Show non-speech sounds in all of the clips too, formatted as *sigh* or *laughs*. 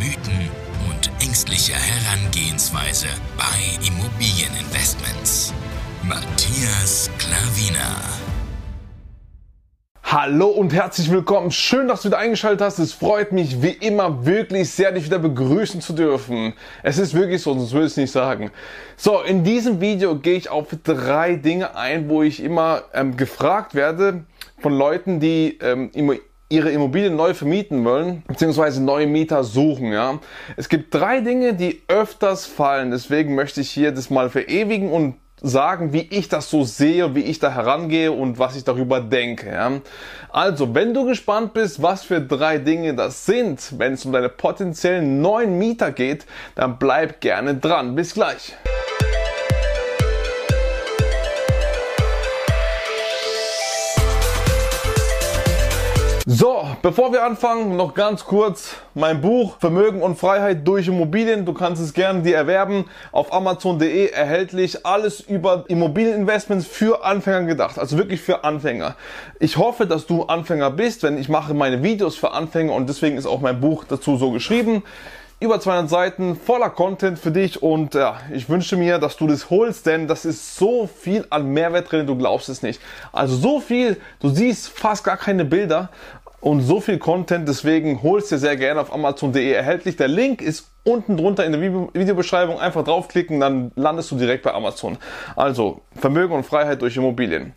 Mythen und ängstliche Herangehensweise bei Immobilieninvestments. Matthias Klavina. Hallo und herzlich willkommen. Schön, dass du wieder eingeschaltet hast. Es freut mich wie immer wirklich sehr, dich wieder begrüßen zu dürfen. Es ist wirklich so, sonst würde ich es nicht sagen. So, in diesem Video gehe ich auf drei Dinge ein, wo ich immer ähm, gefragt werde von Leuten, die ähm, ihre Immobilien neu vermieten wollen, beziehungsweise neue Mieter suchen, ja. Es gibt drei Dinge, die öfters fallen. Deswegen möchte ich hier das mal verewigen und sagen, wie ich das so sehe, wie ich da herangehe und was ich darüber denke. Ja? Also, wenn du gespannt bist, was für drei Dinge das sind, wenn es um deine potenziellen neuen Mieter geht, dann bleib gerne dran. Bis gleich. So, bevor wir anfangen, noch ganz kurz mein Buch Vermögen und Freiheit durch Immobilien. Du kannst es gerne dir erwerben. Auf amazon.de erhältlich. Alles über Immobilieninvestments für Anfänger gedacht. Also wirklich für Anfänger. Ich hoffe, dass du Anfänger bist, wenn ich mache meine Videos für Anfänger und deswegen ist auch mein Buch dazu so geschrieben über 200 Seiten voller Content für dich und ja, ich wünsche mir, dass du das holst, denn das ist so viel an Mehrwert drin, du glaubst es nicht. Also so viel, du siehst fast gar keine Bilder und so viel Content, deswegen holst dir sehr gerne auf amazon.de erhältlich. Der Link ist unten drunter in der Videobeschreibung. Einfach draufklicken, dann landest du direkt bei Amazon. Also Vermögen und Freiheit durch Immobilien.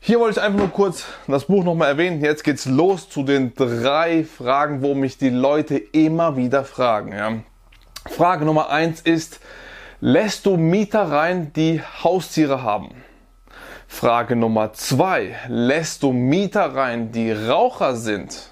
Hier wollte ich einfach nur kurz das Buch nochmal erwähnen. Jetzt geht's los zu den drei Fragen, wo mich die Leute immer wieder fragen. Ja. Frage Nummer eins ist, lässt du Mieter rein, die Haustiere haben? Frage Nummer zwei. Lässt du Mieter rein, die Raucher sind?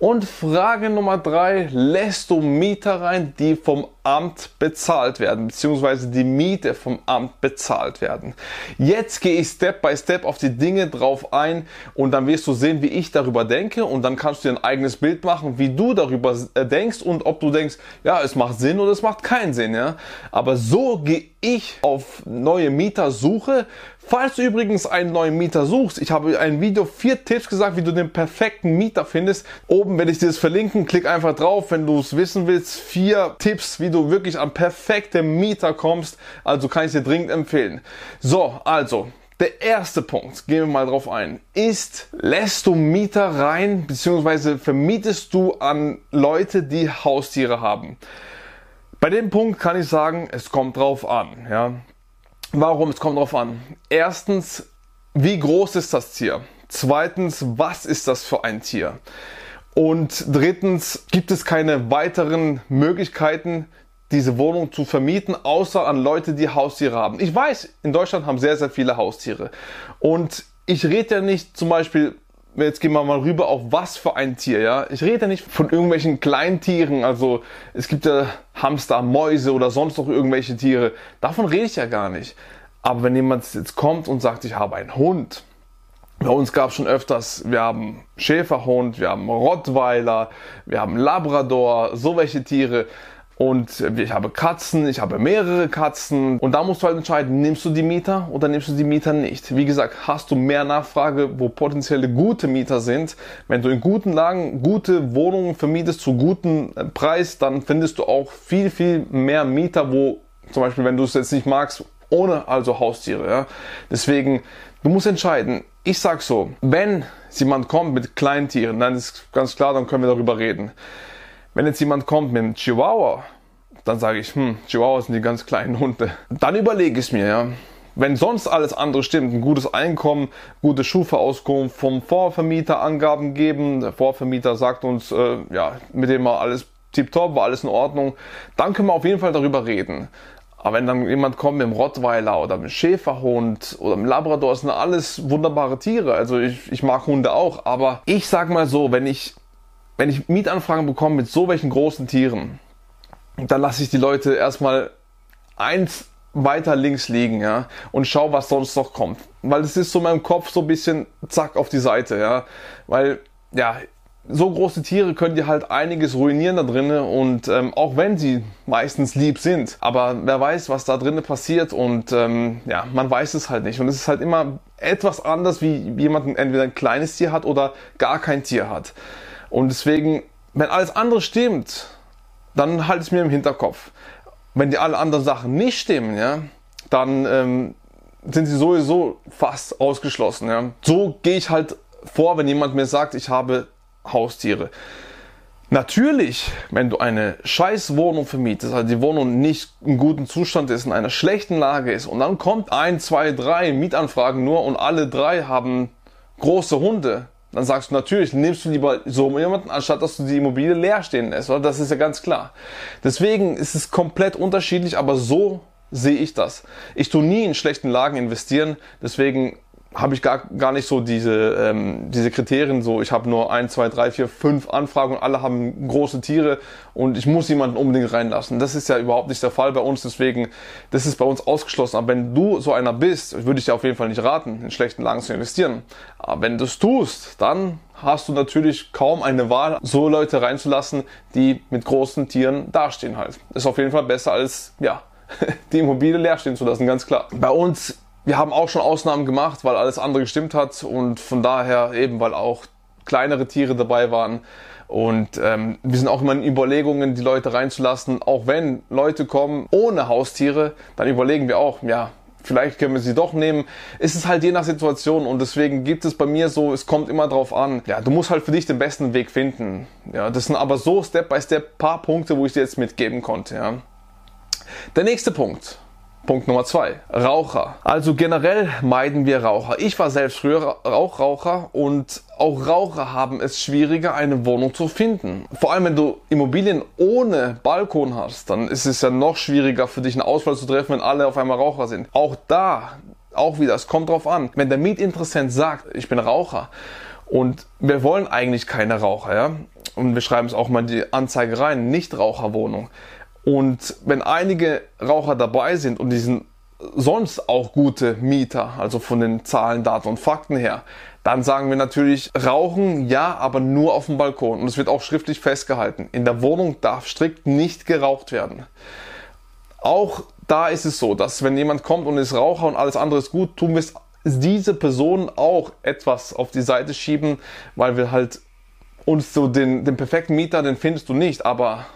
Und Frage Nummer drei, lässt du Mieter rein, die vom Amt bezahlt werden, beziehungsweise die Miete vom Amt bezahlt werden. Jetzt gehe ich Step by Step auf die Dinge drauf ein und dann wirst du sehen, wie ich darüber denke und dann kannst du dir ein eigenes Bild machen, wie du darüber äh, denkst und ob du denkst, ja, es macht Sinn oder es macht keinen Sinn, ja. Aber so gehe ich auf neue Mietersuche. Falls du übrigens einen neuen Mieter suchst, ich habe ein Video vier Tipps gesagt, wie du den perfekten Mieter findest. Oben werde ich dir das verlinken. Klick einfach drauf, wenn du es wissen willst. Vier Tipps, wie du wirklich am perfekten Mieter kommst. Also kann ich dir dringend empfehlen. So, also der erste Punkt, gehen wir mal drauf ein, ist, lässt du Mieter rein, beziehungsweise vermietest du an Leute, die Haustiere haben? Bei dem Punkt kann ich sagen, es kommt drauf an. Ja. Warum? Es kommt drauf an. Erstens, wie groß ist das Tier? Zweitens, was ist das für ein Tier? Und drittens, gibt es keine weiteren Möglichkeiten, diese Wohnung zu vermieten, außer an Leute, die Haustiere haben. Ich weiß, in Deutschland haben sehr, sehr viele Haustiere. Und ich rede ja nicht zum Beispiel jetzt gehen wir mal rüber auf was für ein Tier, ja. Ich rede nicht von irgendwelchen Kleintieren, also es gibt ja Hamster, Mäuse oder sonst noch irgendwelche Tiere. Davon rede ich ja gar nicht. Aber wenn jemand jetzt kommt und sagt, ich habe einen Hund, bei uns gab es schon öfters, wir haben Schäferhund, wir haben Rottweiler, wir haben Labrador, so welche Tiere. Und ich habe Katzen, ich habe mehrere Katzen. Und da musst du halt entscheiden, nimmst du die Mieter oder nimmst du die Mieter nicht. Wie gesagt, hast du mehr Nachfrage, wo potenzielle gute Mieter sind. Wenn du in guten Lagen gute Wohnungen vermietest zu guten äh, Preis, dann findest du auch viel, viel mehr Mieter, wo zum Beispiel, wenn du es jetzt nicht magst, ohne also Haustiere. Ja? Deswegen, du musst entscheiden. Ich sag so, wenn jemand kommt mit Kleintieren, dann ist ganz klar, dann können wir darüber reden. Wenn jetzt jemand kommt mit einem Chihuahua, dann sage ich, hm, Chihuahua sind die ganz kleinen Hunde. Dann überlege ich mir, ja. Wenn sonst alles andere stimmt, ein gutes Einkommen, gute Schufa-Auskunft vom Vorvermieter Angaben geben, der Vorvermieter sagt uns, äh, ja, mit dem war alles tiptop, war alles in Ordnung, dann können wir auf jeden Fall darüber reden. Aber wenn dann jemand kommt mit einem Rottweiler oder einem Schäferhund oder einem Labrador, das sind alles wunderbare Tiere. Also ich, ich mag Hunde auch. Aber ich sag mal so, wenn ich wenn ich Mietanfragen bekomme mit so welchen großen Tieren, dann lasse ich die Leute erstmal eins weiter links liegen, ja, und schau, was sonst noch kommt. Weil es ist so in meinem Kopf so ein bisschen zack auf die Seite, ja. Weil, ja, so große Tiere können dir halt einiges ruinieren da drinnen und ähm, auch wenn sie meistens lieb sind, aber wer weiß, was da drinnen passiert und ähm, ja, man weiß es halt nicht und es ist halt immer etwas anders, wie jemand entweder ein kleines Tier hat oder gar kein Tier hat und deswegen, wenn alles andere stimmt, dann halt es mir im Hinterkopf. Wenn die alle anderen Sachen nicht stimmen, ja, dann ähm, sind sie sowieso fast ausgeschlossen. Ja. So gehe ich halt vor, wenn jemand mir sagt, ich habe Haustiere. Natürlich, wenn du eine scheiß Wohnung vermietest, also die Wohnung nicht in gutem Zustand ist, in einer schlechten Lage ist und dann kommt ein, zwei, drei Mietanfragen nur und alle drei haben große Hunde, dann sagst du natürlich, nimmst du lieber so jemanden, anstatt dass du die Immobilie leer stehen lässt, oder? Das ist ja ganz klar. Deswegen ist es komplett unterschiedlich, aber so sehe ich das. Ich tue nie in schlechten Lagen investieren, deswegen habe ich gar, gar nicht so diese, ähm, diese Kriterien, so ich habe nur ein, zwei, drei, vier, fünf Anfragen und alle haben große Tiere und ich muss jemanden unbedingt reinlassen. Das ist ja überhaupt nicht der Fall bei uns, deswegen, das ist bei uns ausgeschlossen. Aber wenn du so einer bist, würde ich dir auf jeden Fall nicht raten, in schlechten Lagen zu investieren. Aber wenn du es tust, dann hast du natürlich kaum eine Wahl, so Leute reinzulassen, die mit großen Tieren dastehen halt. Ist auf jeden Fall besser als, ja, *laughs* die Immobilie leer stehen zu lassen, ganz klar. Bei uns wir haben auch schon Ausnahmen gemacht, weil alles andere gestimmt hat und von daher eben, weil auch kleinere Tiere dabei waren. Und ähm, wir sind auch immer in Überlegungen, die Leute reinzulassen. Auch wenn Leute kommen ohne Haustiere, dann überlegen wir auch, ja, vielleicht können wir sie doch nehmen. Es ist halt je nach Situation und deswegen gibt es bei mir so, es kommt immer drauf an. Ja, du musst halt für dich den besten Weg finden. Ja, das sind aber so Step by Step paar Punkte, wo ich dir jetzt mitgeben konnte. Ja. Der nächste Punkt Punkt Nummer zwei, Raucher. Also generell meiden wir Raucher. Ich war selbst früher auch Raucher und auch Raucher haben es schwieriger, eine Wohnung zu finden. Vor allem, wenn du Immobilien ohne Balkon hast, dann ist es ja noch schwieriger für dich eine Auswahl zu treffen, wenn alle auf einmal Raucher sind. Auch da, auch wieder, es kommt drauf an. Wenn der Mietinteressent sagt, ich bin Raucher und wir wollen eigentlich keine Raucher, ja, und wir schreiben es auch mal in die Anzeige rein, Nichtraucherwohnung und wenn einige Raucher dabei sind und die sind sonst auch gute Mieter, also von den Zahlen, Daten und Fakten her, dann sagen wir natürlich, rauchen ja, aber nur auf dem Balkon. Und es wird auch schriftlich festgehalten. In der Wohnung darf strikt nicht geraucht werden. Auch da ist es so, dass wenn jemand kommt und ist Raucher und alles andere ist gut, tun wir es diese Person auch etwas auf die Seite schieben, weil wir halt uns so den, den perfekten Mieter, den findest du nicht, aber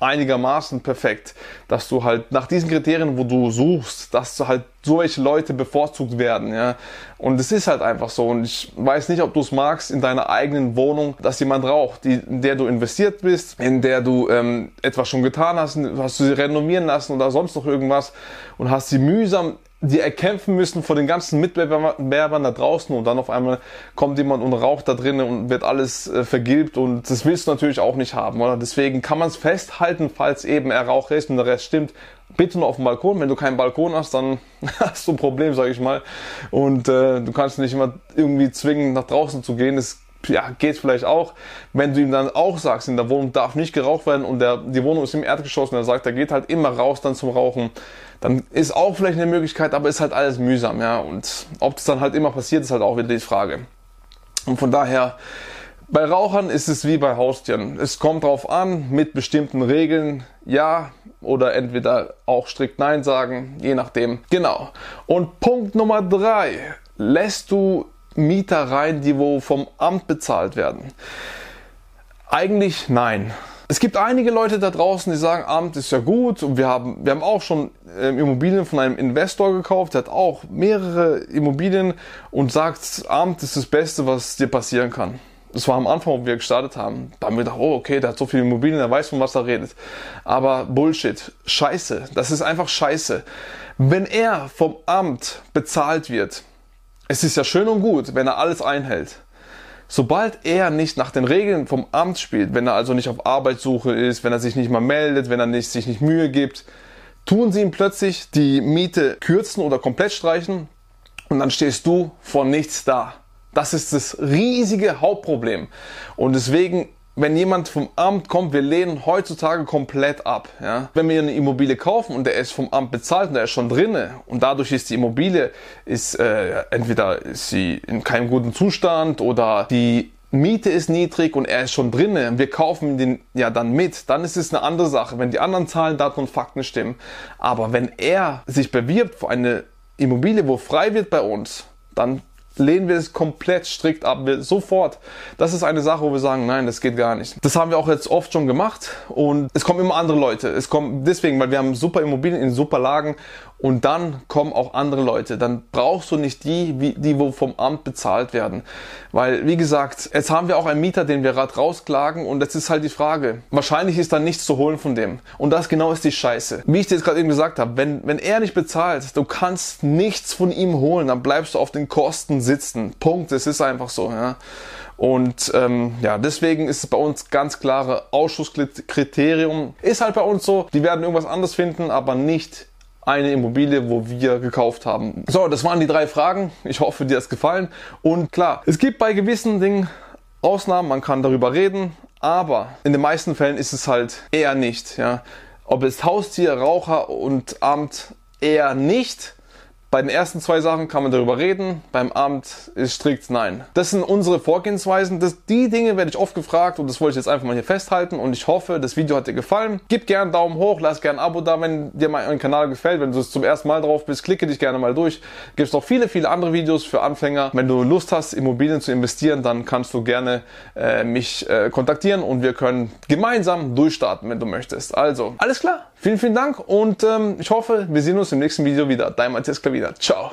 einigermaßen perfekt, dass du halt nach diesen Kriterien, wo du suchst, dass halt solche Leute bevorzugt werden, ja. Und es ist halt einfach so. Und ich weiß nicht, ob du es magst in deiner eigenen Wohnung, dass jemand raucht, die, in der du investiert bist, in der du ähm, etwas schon getan hast, hast du sie renovieren lassen oder sonst noch irgendwas und hast sie mühsam die erkämpfen müssen vor den ganzen Mitbewerbern da draußen und dann auf einmal kommt jemand und raucht da drinnen und wird alles äh, vergilbt und das willst du natürlich auch nicht haben, oder? Deswegen kann man es festhalten, falls eben er Rauch ist und der Rest stimmt. Bitte nur auf dem Balkon. Wenn du keinen Balkon hast, dann *laughs* hast du ein Problem, sage ich mal. Und äh, du kannst nicht immer irgendwie zwingen, nach draußen zu gehen. Das ja, geht vielleicht auch. Wenn du ihm dann auch sagst, in der Wohnung darf nicht geraucht werden und der, die Wohnung ist im Erdgeschoss und er sagt, er geht halt immer raus dann zum Rauchen, dann ist auch vielleicht eine Möglichkeit, aber ist halt alles mühsam, ja. Und ob das dann halt immer passiert, ist halt auch wieder die Frage. Und von daher, bei Rauchern ist es wie bei Haustieren. Es kommt drauf an, mit bestimmten Regeln, ja oder entweder auch strikt Nein sagen, je nachdem. Genau. Und Punkt Nummer drei. Lässt du Mieter rein, die wo vom Amt bezahlt werden? Eigentlich nein. Es gibt einige Leute da draußen, die sagen, Amt ist ja gut und wir haben, wir haben auch schon äh, Immobilien von einem Investor gekauft, der hat auch mehrere Immobilien und sagt, Amt ist das Beste, was dir passieren kann. Das war am Anfang, wo wir gestartet haben. Da haben wir gedacht, oh, okay, der hat so viele Immobilien, der weiß, von was er redet. Aber Bullshit. Scheiße. Das ist einfach scheiße. Wenn er vom Amt bezahlt wird, es ist ja schön und gut, wenn er alles einhält. Sobald er nicht nach den Regeln vom Amt spielt, wenn er also nicht auf Arbeitssuche ist, wenn er sich nicht mal meldet, wenn er nicht, sich nicht Mühe gibt, tun sie ihm plötzlich die Miete kürzen oder komplett streichen und dann stehst du vor nichts da. Das ist das riesige Hauptproblem. Und deswegen wenn jemand vom Amt kommt, wir lehnen heutzutage komplett ab. Ja? Wenn wir eine Immobilie kaufen und der ist vom Amt bezahlt und der ist schon drinne und dadurch ist die Immobilie ist äh, entweder ist sie in keinem guten Zustand oder die Miete ist niedrig und er ist schon drinne, wir kaufen den ja dann mit, dann ist es eine andere Sache, wenn die anderen Zahlen, Daten und Fakten stimmen. Aber wenn er sich bewirbt für eine Immobilie, wo frei wird bei uns, dann lehnen wir es komplett strikt ab. Wir, sofort. Das ist eine Sache, wo wir sagen, nein, das geht gar nicht. Das haben wir auch jetzt oft schon gemacht und es kommen immer andere Leute. Es kommen deswegen, weil wir haben super Immobilien in super Lagen und dann kommen auch andere Leute. Dann brauchst du nicht die, wie, die wo vom Amt bezahlt werden. Weil, wie gesagt, jetzt haben wir auch einen Mieter, den wir gerade rausklagen und jetzt ist halt die Frage. Wahrscheinlich ist dann nichts zu holen von dem. Und das genau ist die Scheiße. Wie ich dir jetzt gerade eben gesagt habe, wenn, wenn er nicht bezahlt, du kannst nichts von ihm holen, dann bleibst du auf den Kosten sitzen. Punkt. Es ist einfach so, ja. Und ähm, ja, deswegen ist es bei uns ganz klare Ausschusskriterium. Ist halt bei uns so, die werden irgendwas anderes finden, aber nicht eine Immobilie, wo wir gekauft haben. So, das waren die drei Fragen. Ich hoffe, dir hat es gefallen. Und klar, es gibt bei gewissen Dingen Ausnahmen, man kann darüber reden, aber in den meisten Fällen ist es halt eher nicht. Ja. Ob es Haustier, Raucher und Amt eher nicht. Bei den ersten zwei Sachen kann man darüber reden, beim Amt ist strikt nein. Das sind unsere Vorgehensweisen. Das, die Dinge werde ich oft gefragt und das wollte ich jetzt einfach mal hier festhalten und ich hoffe, das Video hat dir gefallen. Gib gerne einen Daumen hoch, lass gerne ein Abo da, wenn dir mein Kanal gefällt. Wenn du zum ersten Mal drauf bist, klicke dich gerne mal durch. Gibt es noch viele, viele andere Videos für Anfänger. Wenn du Lust hast, Immobilien zu investieren, dann kannst du gerne äh, mich äh, kontaktieren und wir können gemeinsam durchstarten, wenn du möchtest. Also, alles klar. Vielen, vielen Dank und ähm, ich hoffe, wir sehen uns im nächsten Video wieder. Dein Matthias Klavier. Ciao.